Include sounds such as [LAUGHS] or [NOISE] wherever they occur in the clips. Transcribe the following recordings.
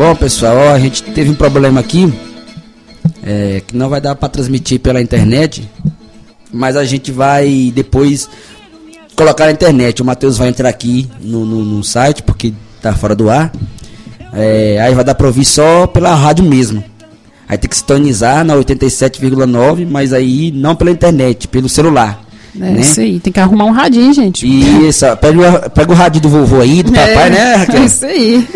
Bom, pessoal, ó, a gente teve um problema aqui. É, que não vai dar para transmitir pela internet. Mas a gente vai depois colocar na internet. O Matheus vai entrar aqui no, no, no site, porque tá fora do ar. É, aí vai dar pra ouvir só pela rádio mesmo. Aí tem que sintonizar na 87,9, mas aí não pela internet, pelo celular. É né? isso aí, tem que arrumar um radinho, gente. Isso, pega, o- pega o rádio do vovô aí, do [LAUGHS] papai, É, né, Raquel? É [LAUGHS] isso aí.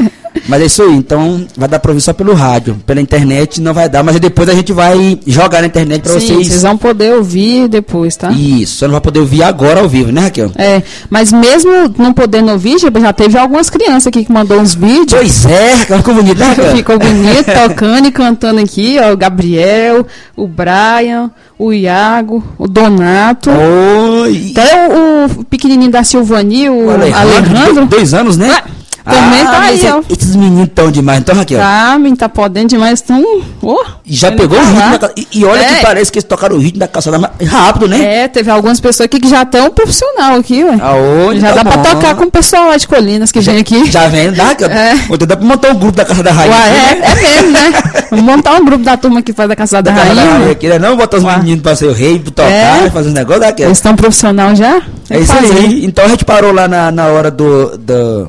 Mas é isso aí, então vai dar pra ouvir só pelo rádio. Pela internet não vai dar, mas depois a gente vai jogar na internet pra Sim, vocês. vocês vão poder ouvir depois, tá? Isso, só não vai poder ouvir agora ao vivo, né, Raquel? É, mas mesmo não podendo ouvir, já já teve algumas crianças aqui que mandou uns vídeos. Pois é, ficou bonito, né, Raquel? Ficou bonito, [LAUGHS] tocando e cantando aqui, ó, o Gabriel, o Brian, o Iago, o Donato. Oi! Até o, o pequenininho da Silvani, o O Alejandro. Dois anos, né? Ah, também tá mas aí, é- ó. Esses meninos tão demais, então, Raquel. Tá, menino, tá podendo demais, tão... Oh, já pegou tá o ritmo lá. da e, e olha É. que parece que eles tocaram o ritmo da calçada ma- rápido, né? É, teve algumas pessoas aqui que já estão profissional aqui, ué. Aonde? já Tá dá pra bom. tocar com o pessoal lá de Colinas que vem aqui. Já vem, dá, Raquel? É. Vou tentar montar um grupo da Casa da Rainha. Ué, aqui, né? é, é mesmo, né? Vamos montar um grupo da turma que faz a Caçada Da da Casa da Rainha. Rainha né? aqui, né? Não botar os Ué. meninos pra ser o rei, pra tocar, É. fazer uns negócios, Raquel. Eles estão profissional já? É isso aí. Então a gente parou lá na, na hora do, do-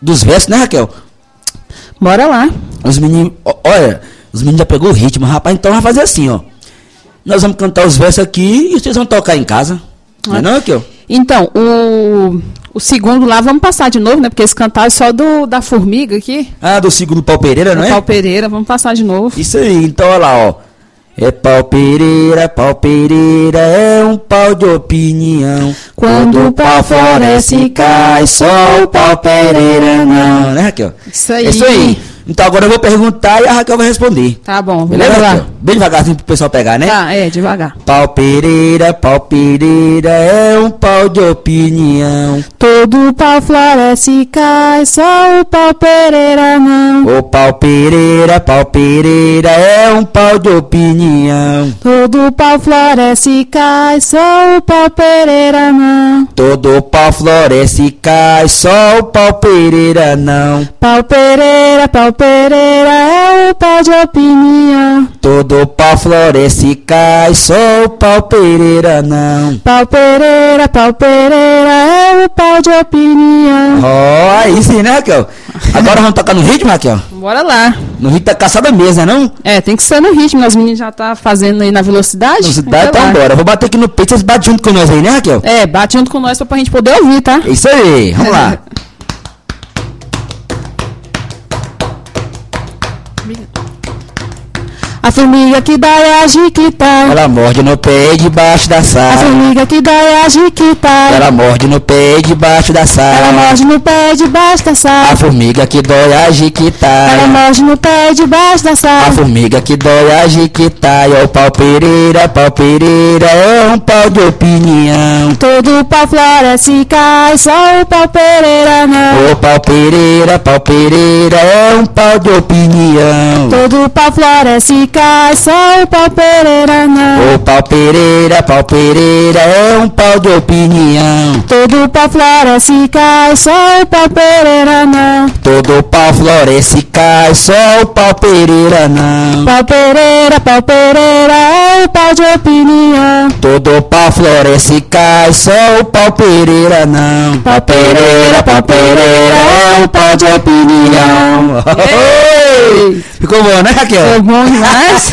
dos versos, né, Raquel? Bora lá. Os meninos, olha, os meninos já pegou o ritmo, rapaz, então vai fazer assim, ó. Nós vamos cantar os versos aqui e vocês vão tocar em casa. Não é não, Raquel? Então, o, o segundo lá, vamos passar de novo, né? Porque eles cantaram só do, da formiga aqui. Ah, do segundo pau Pereira, não é? Pau Pereira, vamos passar de novo. Isso aí, então olha lá, ó. É pau Pereira, pau Pereira, é um pau de opinião. Quando o pau floresce, cai, só o pau Pereira não. Né, Raquel? Isso aí. É isso aí. Então agora eu vou perguntar e a Raquel vai responder. Tá bom, Beleza, lá. Bem devagarzinho pro pessoal pegar, né? Tá, é, devagar. Pau Pereira, pau Pereira, é um pau de opinião. Todo pau floresce e cai, só o pau Pereira não. O pau Pereira, pau Pereira, é um pau de opinião. Todo pau floresce e cai, só o pau Pereira não. Todo pau floresce e cai, só o pau Pereira não. Pau Pereira, pau Pereira é o pau de opinião. Todo pau floresce e cai, só o pau Pereira não. Pau Pereira, pau Pereira é o pau de opinião. Ó, aí sim, né, Raquel? Agora vamos tocar no ritmo, Raquel? Bora lá. No ritmo da caçada mesmo, né, não? É, tem que ser no ritmo, né? os meninos já tá fazendo aí na velocidade. Velocidade, Então então bora. Vou bater aqui no peito, vocês batem junto com nós aí, né, Raquel? É, bate junto com nós pra gente poder ouvir, tá? É isso aí, vamos lá. [LAUGHS] A formiga que dá é a jiquita. Ela morde no pé debaixo da A sala. formiga que dá é a jiquita. Ela morde no pé debaixo da Ela sala. morde no pé debaixo da A sala. formiga que dói a Ela jiquitaia. morde no pé debaixo da A sala. formiga que dói a jiquitaia. O pau pereira, pau pereira, é um pau de opinião. Todo pau floresce e cai, só o pau Pereira não. O pau pereira, pau pereira, é um pau de opinião. Todo pau floresce e cai, só o pau Pereira não. O pau pereira, pau pereira, é um pau de opinião. Todo pau floresce cai, só o pau Pereira não. Todo pau floresce cai, só o pau pereira não. Pau Pereira, pau Pereira é o pau de opinião. Todo pau floresce cai, só o pau pereira não. Pau Pereira, pau Pereira é o pau de opinião. Ficou bom, né, Raquel? bom demais.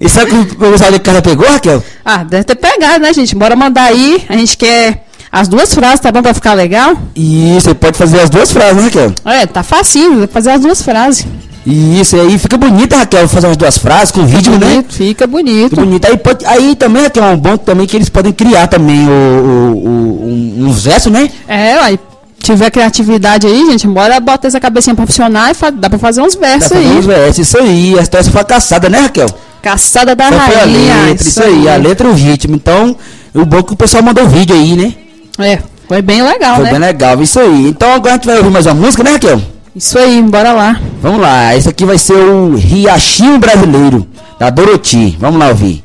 E sabe que o pessoal de casa pegou, Raquel? ah, deve ter pegado, né, gente? Bora mandar aí. A gente quer as duas frases, tá bom? Pra ficar legal. Isso, você pode fazer as duas frases, né, Raquel? É, tá facinho, fazer as duas frases. Isso, e aí fica bonita, Raquel, fazer as duas frases com vídeo, né? Bonito, fica bonito. Fica bonito. Aí, pode, aí também, Raquel, é um bom também que eles podem criar também o, o, o, um, uns versos, né? É, aí tiver criatividade aí, gente, bora botar essa cabecinha pra funcionar e fa- dá pra fazer uns versos aí. uns versos, isso aí. Essa essa foi a caçada, né, Raquel? Caçada da Só foi a rainha. letra, isso aí, a letra e o ritmo. Então, o bom é que o pessoal mandou vídeo aí, né? É, foi bem legal, Foi né? bem legal, isso aí. Então agora a gente vai ouvir mais uma música, né, Raquel? Isso aí, bora lá. Vamos lá, esse aqui vai ser o Riachinho Brasileiro, da Doroti. Vamos lá ouvir.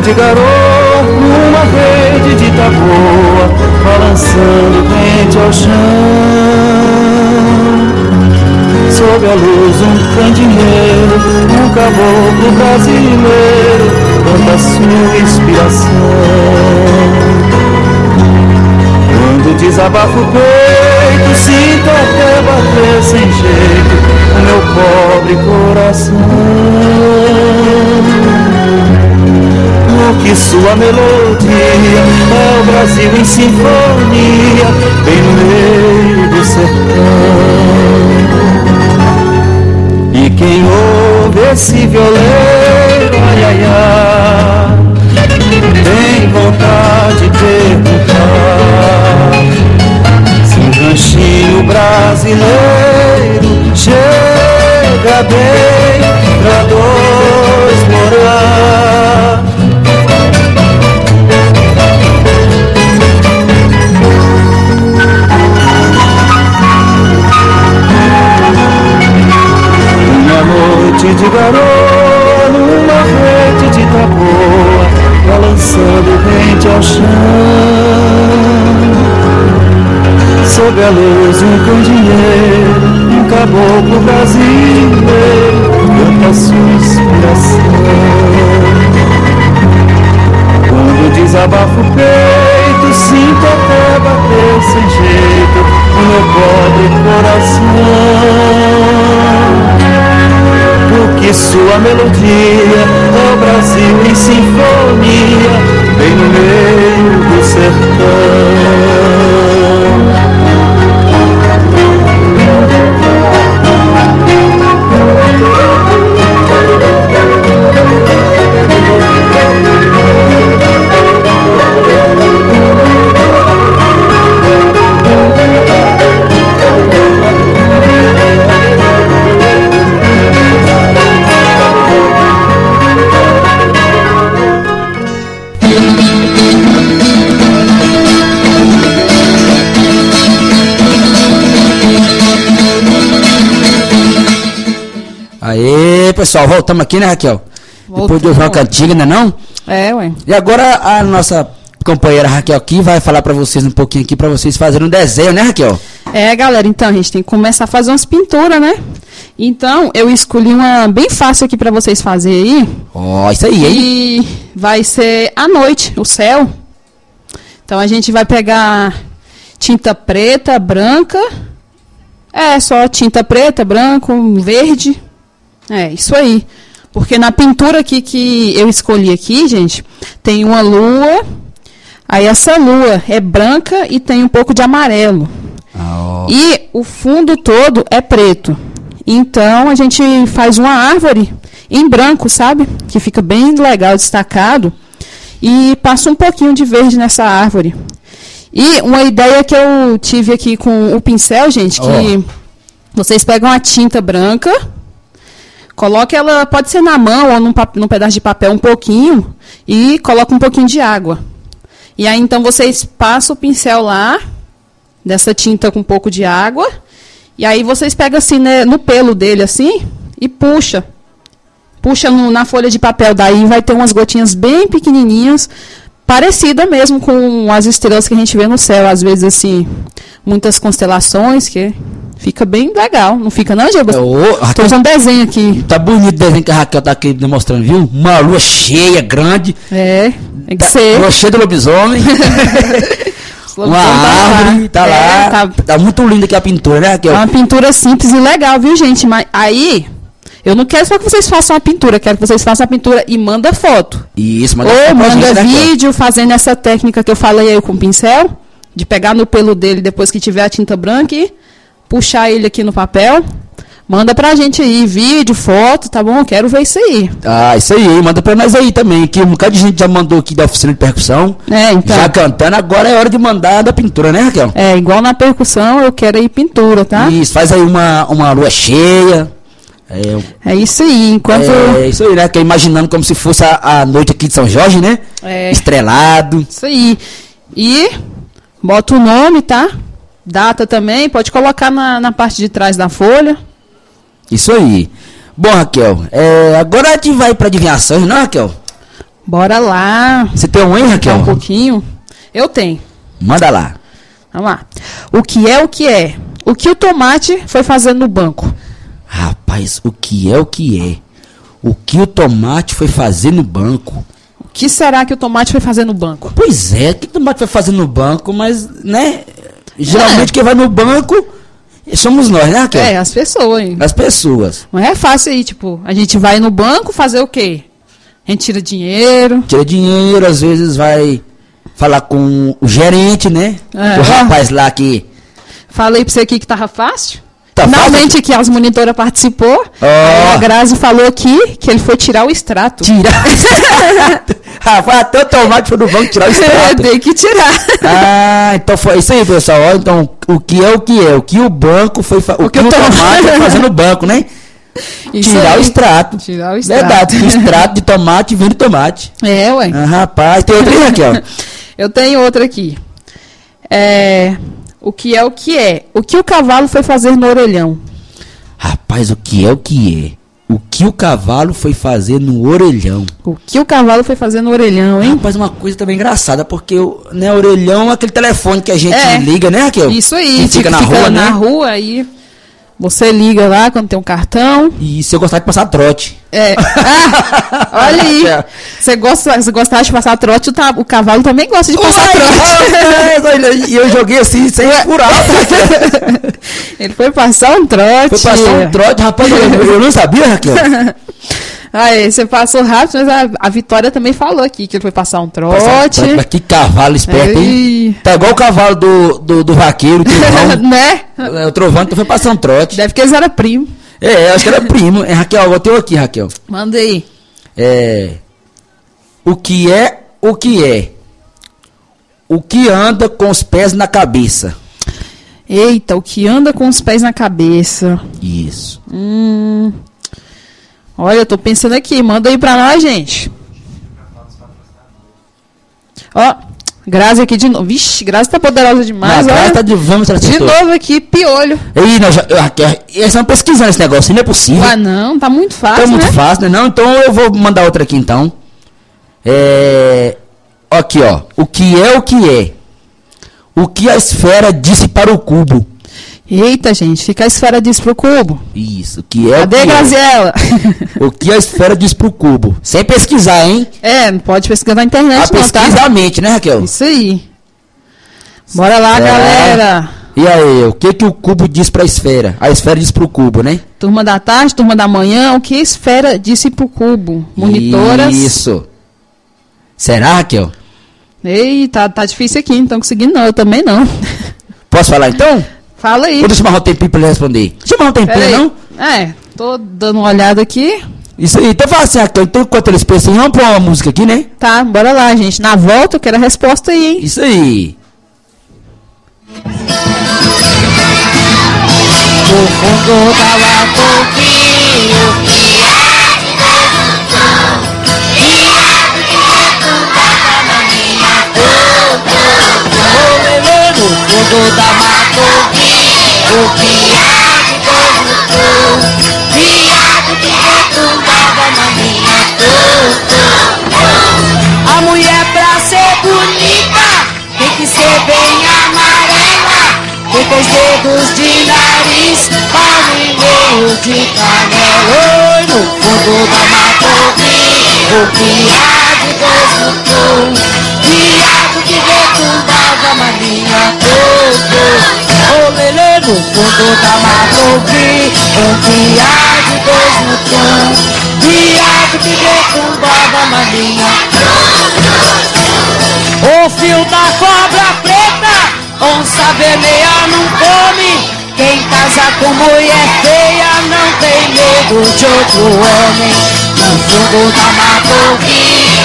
De garoto numa rede de taboa, balançando rente ao chão. Sob a luz um candeeiro, um caboclo brasileiro, canta sua inspiração. Quando desabafo o peito, sinto até bater sem jeito o meu pobre coração que sua melodia é o Brasil em sinfonia, bem no meio do sertão. E quem ouve esse violeiro, ai ai ai, tem vontade de perguntar se um ranchinho brasileiro chega bem pra dois morar. De numa rede de taboa, balançando rente ao chão. Sob a luz um candeeiro, um caboclo brasileiro, canta sua inspiração. Quando desabafo o peito, sinto até bater sem jeito o meu pobre coração porque sua melodia o Brasil em sinfonia, bem no meio do sertão. Pessoal, voltamos aqui, né, Raquel? Voltamos. Depois de ouvir uma cantiga, né não? É, ué. E agora a nossa companheira Raquel aqui vai falar para vocês um pouquinho aqui para vocês fazerem um desenho, né, Raquel? É, galera, então a gente tem que começar a fazer umas pinturas, né? Então, eu escolhi uma bem fácil aqui para vocês fazerem aí. Ó, oh, isso aí, hein? E vai ser à noite, o céu. Então a gente vai pegar tinta preta, branca. É, só tinta preta, branco, verde. É, isso aí. Porque na pintura aqui que eu escolhi aqui, gente, tem uma lua. Aí essa lua é branca e tem um pouco de amarelo. Oh. E o fundo todo é preto. Então a gente faz uma árvore em branco, sabe? Que fica bem legal, destacado. E passa um pouquinho de verde nessa árvore. E uma ideia que eu tive aqui com o pincel, gente, que oh. vocês pegam a tinta branca Coloque ela, pode ser na mão ou num, num pedaço de papel um pouquinho e coloca um pouquinho de água. E aí então vocês passam o pincel lá, dessa tinta com um pouco de água, e aí vocês pegam assim né, no pelo dele assim e puxa. Puxa no, na folha de papel, daí vai ter umas gotinhas bem pequenininhas, parecida mesmo com as estrelas que a gente vê no céu, às vezes assim, muitas constelações que Fica bem legal, não fica não, Diego? Estou usando desenho aqui. Tá bonito o desenho que a Raquel tá aqui demonstrando, viu? Uma lua cheia, grande. É, tem que ser. Lua cheia de lobisomem. [LAUGHS] uma árvore, tá, lá. É, tá... tá... muito linda aqui a pintura, né, Raquel? É uma pintura simples e legal, viu, gente? Mas aí, eu não quero só que vocês façam a pintura, quero que vocês façam a pintura e manda foto. Isso, manda Ou foto manda né, vídeo fazendo essa técnica que eu falei aí com o pincel, de pegar no pelo dele depois que tiver a tinta branca e puxar ele aqui no papel. Manda pra gente aí, vídeo, foto, tá bom? Quero ver isso aí. Ah, isso aí, manda pra nós aí também, que um bocado de gente já mandou aqui da oficina de percussão. É, então. Já cantando, agora é hora de mandar da pintura, né, Raquel? É, igual na percussão, eu quero aí pintura, tá? Isso, faz aí uma, uma lua cheia. É, é isso aí, enquanto. É, é isso aí, né? Que é imaginando como se fosse a, a noite aqui de São Jorge, né? É. Estrelado. Isso aí. E bota o nome, tá? Data também, pode colocar na, na parte de trás da folha. Isso aí. Bom, Raquel, é, agora a gente vai para adivinhações, não, Raquel? Bora lá. Você tem um, hein, Raquel? um pouquinho. Eu tenho. Manda lá. Vamos lá. O que é o que é? O que o tomate foi fazendo no banco? Rapaz, o que é o que é? O que o tomate foi fazer no banco? O que será que o tomate foi fazer no banco? Pois é, o que o tomate vai fazer no banco? Mas, né? Geralmente quem vai no banco somos nós, né, Raquel? É, as pessoas, hein? As pessoas. Não é fácil aí, tipo, a gente vai no banco fazer o quê? A gente tira dinheiro. Tira dinheiro, às vezes vai falar com o gerente, né? É. O rapaz lá que. Falei pra você aqui que tava fácil. Tá Finalmente que as monitoras participou. Ó. Aí a Grazi falou aqui que ele foi tirar o extrato. Tirar o [LAUGHS] extrato. Rapaz, até o tomate foi no banco tirar o [LAUGHS] É, extrato. tem que tirar. Ah, então foi isso aí, pessoal. Ó, Então, o que é o que é? O que o banco foi fa- o, que, o tomate- foi fazer no banco, né? Isso Tirar aí. o extrato. Tirar o extrato. Verdade, o extrato de tomate vem do tomate. [LAUGHS] É, ué. Ah, rapaz, tem outra aí, Raquel? Eu tenho outra aqui. É, o que é o que é? O que o cavalo foi fazer no orelhão? Rapaz, o que é o que é? O que o cavalo foi fazer no orelhão? O que o cavalo foi fazer no orelhão, hein? Rapaz, uma coisa também engraçada, porque o né, orelhão é aquele telefone que a gente É. liga, né, Raquel? Isso aí, Que fica na rua, na né? rua aí. Você liga lá quando tem um cartão. E se eu gostar de passar trote. É. Ah, [LAUGHS] olha aí. Você gosta, você gostava de passar trote, o, ta- o cavalo também gosta de passar Uai, trote. [LAUGHS] E eu joguei assim, sem por alto. [LAUGHS] Ele foi passar um trote. Foi passar um trote, rapaz, eu, eu não sabia, Raquel. [LAUGHS] Aí, você passou rápido, mas a, a Vitória também falou aqui que ele foi passar um trote. Passar mas que cavalo esperto, hein? Ei. Tá igual o cavalo do, do, do vaqueiro, trovão. [LAUGHS] né? É, o trovão então foi passar um trote. Deve que eles eram primos. É, acho que era primo. É, Raquel, eu tenho aqui, Raquel. Manda aí. É. O que é o que é? O que anda com os pés na cabeça? Eita, o que anda com os pés na cabeça. Isso. Hum. Olha, eu tô pensando aqui. Manda aí pra nós, gente. Ó, Grazi aqui de novo. Vixe, Grazi tá poderosa demais, Na ó. graça tá de vamos De acertou. novo aqui, piolho. Ei, nós já, eu, Raquel, eles estão pesquisando esse negócio, não é possível. Ah, não, tá muito fácil, Tá muito né? fácil, né? Não, então eu vou mandar outra aqui então. É. Aqui, ó. O que é o que é? O que a esfera disse para o cubo? Eita, gente, fica a esfera disso pro cubo. Isso, que é Cadê, o que Graziela? é? [LAUGHS] O que a esfera diz pro cubo? Sem pesquisar, hein? é, não pode pesquisar na A internet, não, tá? pesquisa a mente, né, Raquel? Isso aí. Bora lá, É. galera. E aí, o que que o cubo diz pra esfera? A esfera diz pro cubo, né? Turma da tarde, turma da manhã, o que a esfera disse pro cubo? Monitoras. Isso. Será, Raquel? Ei, tá, tá difícil aqui, não tô conseguindo não, eu também não. Posso falar então? Fala aí. Ou deixa eu chamar um tempinho pra ele responder? Deixa eu chamar um tempinho, Pera aí. não? É, tô dando uma olhada aqui. Isso aí, então fala assim, Raquel, então enquanto eles pensam, vamos pôr uma música aqui, né? Tá, bora lá, gente. Na volta eu quero a resposta aí, hein? Isso aí. Fundo da lagoinha Fundo da matovia O piado corruptou Viado que retumbava na minha A mulher pra ser bonita Tem que ser bem amarela. Com dois dedos de nariz e meio de canela. No fundo da matovia O piado corruptou Viado que retumbava na minha Ô, lelê, no fundo da mata ouvi Um piado dois no chão Viado que retumbava na minha O fio da cobra preta Onça vermelha não come. Quem casa com mulher feia Não tem medo de outro homem. No fundo da mata ouvi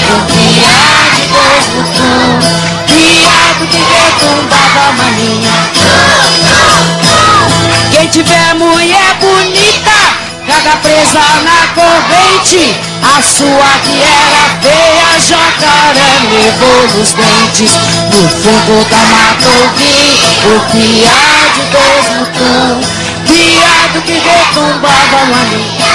Um piado dois no Viado que minha quem tiver mulher bonita, caga presa na corrente. A sua que era feia, jacaré levou nos dentes. No fundo da mata ouvi o piá de dois no cão. Viado que retumbava na minha.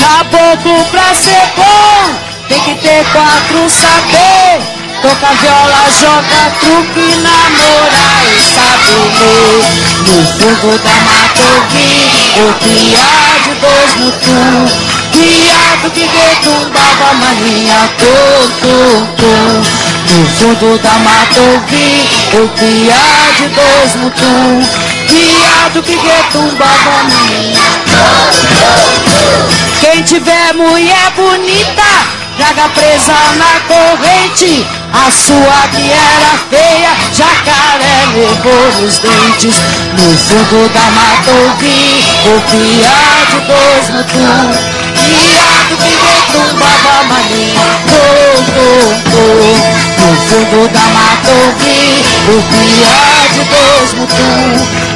Caboclo pra ser bom, tem que ter quatro saber. Toca viola, joga truque, namorar e ler. No fundo da vi o piá de dois mutum. Viado que retumbava maninha, tum, tum, tum. No fundo da mata eu vi o piá de dois mutum. Viado que retumbava maninha, quem tiver mulher bonita, traga presa na corrente. A sua que era feia, jacaré levou nos dentes. No fundo da mata ouvi o piá de dois mutum. Viado que retumbava maninha, tum, tum, tum. No fundo da mata ouvi o piá de dois mutum.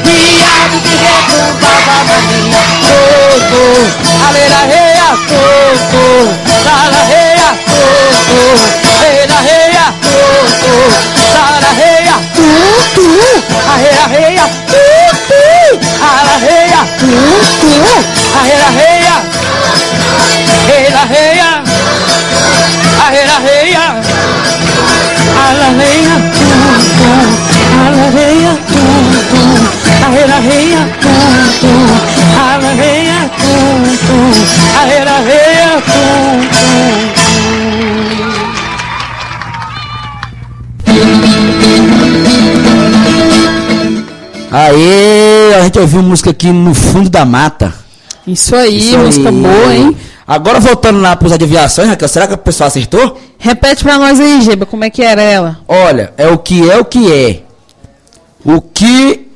Viado que retumbava maninha, tum, tum. Aleira, reia, Arreia, reia, tum, tum. Ala, reia, tum, tum. Arreia, reia. Reira, reia. Arreia, reia. Ala, reia, tum, tum. Ala, reia, tum, tum. Arreia, reia, tum, tum. Ala, reia, tum, tum. Arreia, Aê, a gente ouviu música aqui no fundo da mata. Isso aí, Isso música aí. boa, hein? Agora voltando lá pros adivinhações, Raquel, será que o pessoal acertou? Repete pra nós aí, Geba, como é que era ela? Olha, é o que é o que é. O que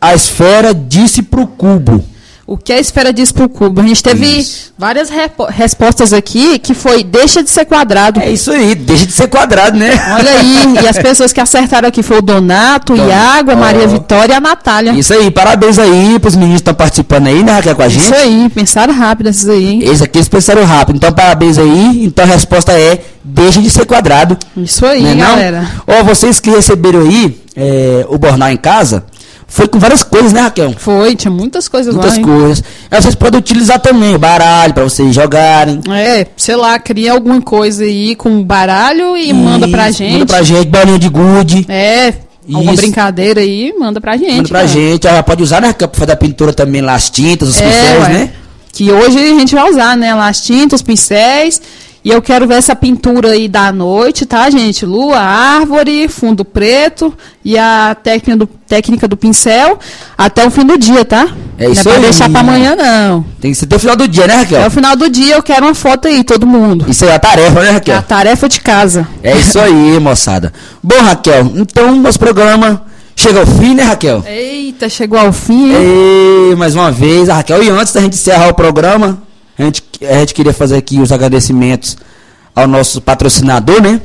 a esfera disse pro cubo. O que a esfera diz pro cubo? A gente teve Isso. várias respostas aqui que foi deixa de ser quadrado. É isso aí, deixa de ser quadrado, né? Olha aí, e as pessoas que acertaram aqui foi o Donato, o Don- Iago, a Maria Ó. Vitória e a Natália. Isso aí, parabéns aí pros meninos que estão participando aí, né, Raquel, com a gente. Isso aí, pensaram rápido esses aí, hein? Esse aqui eles pensaram rápido, então parabéns aí. Então a resposta é, deixa de ser quadrado. Isso aí, né, galera. Ó, vocês que receberam aí é, o Bornal em casa, foi com várias coisas, né, Raquel? Foi, tinha muitas coisas Muitas lá, hein? coisas. Aí vocês podem utilizar também baralho pra vocês jogarem. É, sei lá, cria alguma coisa aí com baralho e manda pra Isso, gente. Manda pra gente, bolinha de gude. É, alguma Isso. brincadeira aí, manda pra gente. Manda pra cara. gente. Aí pode usar, né, pra fazer a pintura também lá, as tintas, os É, pincéis, ué. né? Que hoje a gente vai usar, né? Lá as tintas, os pincéis. E eu quero ver essa pintura aí da noite, tá, gente? Lua, árvore, fundo preto e a técnica do, técnica do pincel até o fim do dia, tá? É não isso é pra aí. deixar pra amanhã, não. Tem que ser até o final do dia, né, Até o Raquel? final do dia eu quero uma foto aí, todo mundo. Isso aí é a tarefa, né, É Raquel? a tarefa de casa. É isso aí, [LAUGHS] moçada. Bom, Raquel, então nosso programa chega ao fim, né, Raquel? Eita, chegou ao fim, hein? E mais uma vez, a Raquel, e antes da gente encerrar o programa, a gente, a gente queria fazer aqui os agradecimentos ao nosso patrocinador, né?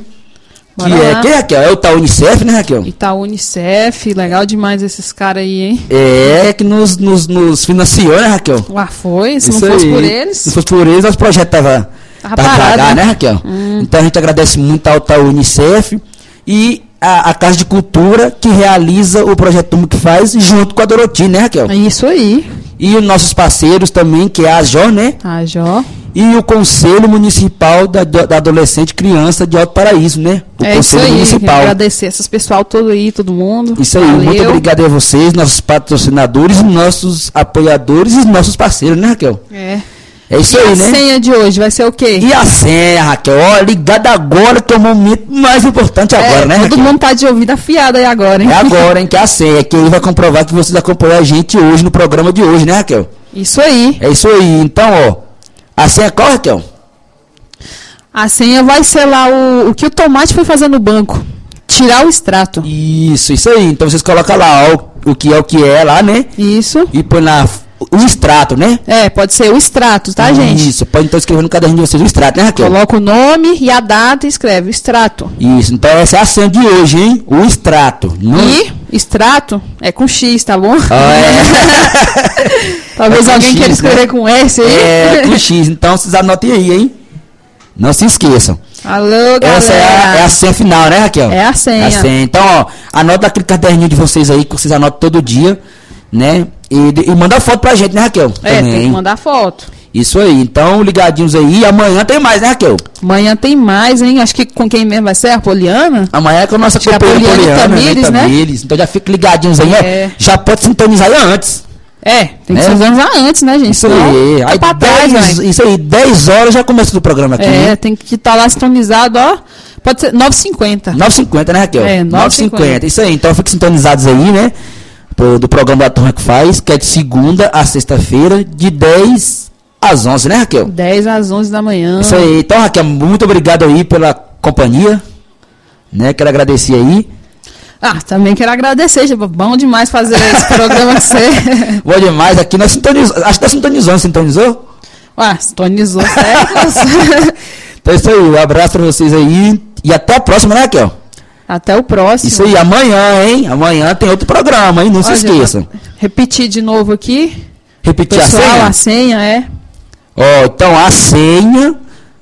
Que Bora é, lá. quem, Raquel? É o tal Unicef, né, Raquel? Itaú Unicef, legal demais esses caras aí, hein? É, que nos, nos, nos financiou, né, Raquel? Ué, foi? Se Isso não fosse aí. por Se eles. não fosse por eles, nosso projeto tava, Tava tava devagar, né? né, Raquel? Então a gente agradece muito ao tal Unicef e a, a Casa de Cultura que realiza o projeto Turma que faz junto com a Doroti, né, Raquel? É isso aí. E os nossos parceiros também, que é a JO, né? A Jó. E o Conselho Municipal da, da Adolescente e Criança de Alto Paraíso, né? O É isso Conselho aí. Municipal. Agradecer esses pessoal todo aí, todo mundo. Isso aí, Valeu. muito obrigado a vocês, nossos patrocinadores, nossos apoiadores e nossos parceiros, né, Raquel? É. É isso E aí, a né? senha de hoje vai ser o quê? E a senha, Raquel? Ó, ligada agora, que é o momento mais importante agora, É, né, todo Raquel? mundo tá de ouvido afiado aí agora, hein? É agora, hein, que é a [LAUGHS] senha, que ele vai comprovar que vocês acompanham a gente hoje no programa de hoje, né, Raquel? Isso aí. É isso aí, então, ó, a senha qual, Raquel? A senha vai ser lá o, o que o tomate foi fazer no banco. Tirar o extrato. Isso, isso aí, então vocês colocam lá ó, o, o que é o que é lá, né? Isso. E põe lá o extrato, né? É, pode ser o extrato, tá, gente? Isso, pode então escrever no caderninho de vocês o extrato, né, Raquel? Coloca o nome e a data e escreve o extrato. Isso, então essa é a senha de hoje, hein? O extrato. Não... E extrato é com X, tá bom? Ah, é. [LAUGHS] Talvez É alguém X, queira né? escrever com S aí. É, [LAUGHS] com X. Então vocês anotem aí, hein? Não se esqueçam. Alô, galera. Essa é a, é a senha final, né, Raquel? É a senha. É a senha. Então, ó, anota aquele caderninho de vocês aí, que vocês anotam todo dia, né? E, e manda foto pra gente, né, Raquel? É, tem que Também. mandar foto. Isso aí, então ligadinhos aí. Amanhã tem mais, né, Raquel? Amanhã tem mais, hein? Acho que com quem mesmo vai ser? A Poliana? Amanhã é com a nossa Acho a companheira Poliana Poliana, Tamires, né? né? Tamires. Então já fica ligadinhos aí, É. ó. Já pode sintonizar antes. É, tem que É. se organizar antes, né, gente? Isso aí. tá Aí pra trás, 10, vai. isso aí, 10 horas já começa o programa aqui. É, tem que estar lá sintonizado, ó. Pode ser 9h50. 9h50, né, Raquel? É, 9h50. Isso aí, então fiquem sintonizados aí, né? Pro- do programa da Turma que faz, que é de segunda a sexta-feira, de 10 às 11, né, Raquel? 10 às 11 da manhã. Isso aí. Então, Raquel, muito obrigado aí pela companhia, né? Quero agradecer aí. Ah, também quero agradecer, gente. Bom demais fazer esse programa ser. [LAUGHS] Bom demais aqui, nós sintonizamos, acho que tá sintonizando, sintonizou? Ué, sintonizou certo. [LAUGHS] Então é isso aí, um abraço pra vocês aí e até a próxima, né, Raquel? Até o próximo. Isso aí, amanhã, hein? Amanhã tem outro programa, hein? Não se Ó, esqueçam. Repetir de novo aqui. Repetir Pessoal, a senha? a senha é. Ó, então a senha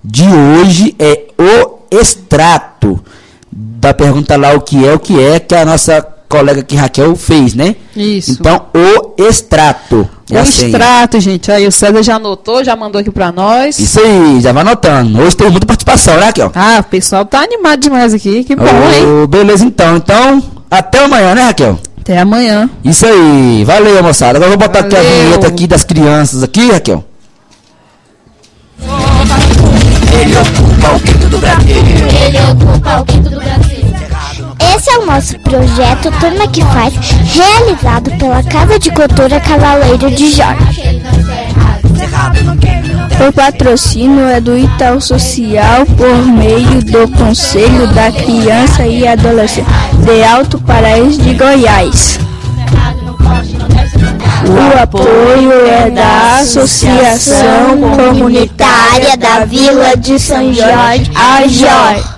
de hoje é o extrato. Da pergunta lá o que é, o que é, que a nossa colega aqui, Raquel, fez, né? Isso. Então, o extrato. É o extrato, gente. Aí o César já anotou, já mandou aqui pra nós. Isso aí, já vai anotando. Hoje tem muita participação, né, Raquel? Ah, o pessoal tá animado demais aqui. Que bom, hein? Ô, beleza, então. Então, até amanhã, né, Raquel? Até amanhã. Isso aí. Valeu, moçada. Agora eu vou botar aqui a Valeu. vinheta aqui das crianças aqui, Raquel. Ele ocupa o quinto do Brasil. Esse é o nosso projeto Turma que Faz, realizado pela Casa de Cultura Cavaleiro de Jorge. O patrocínio é do Itaú Social por meio do Conselho da Criança e Adolescente de Alto Paraíso de Goiás. O apoio é da Associação Comunitária da Vila de São Jorge, a JOR.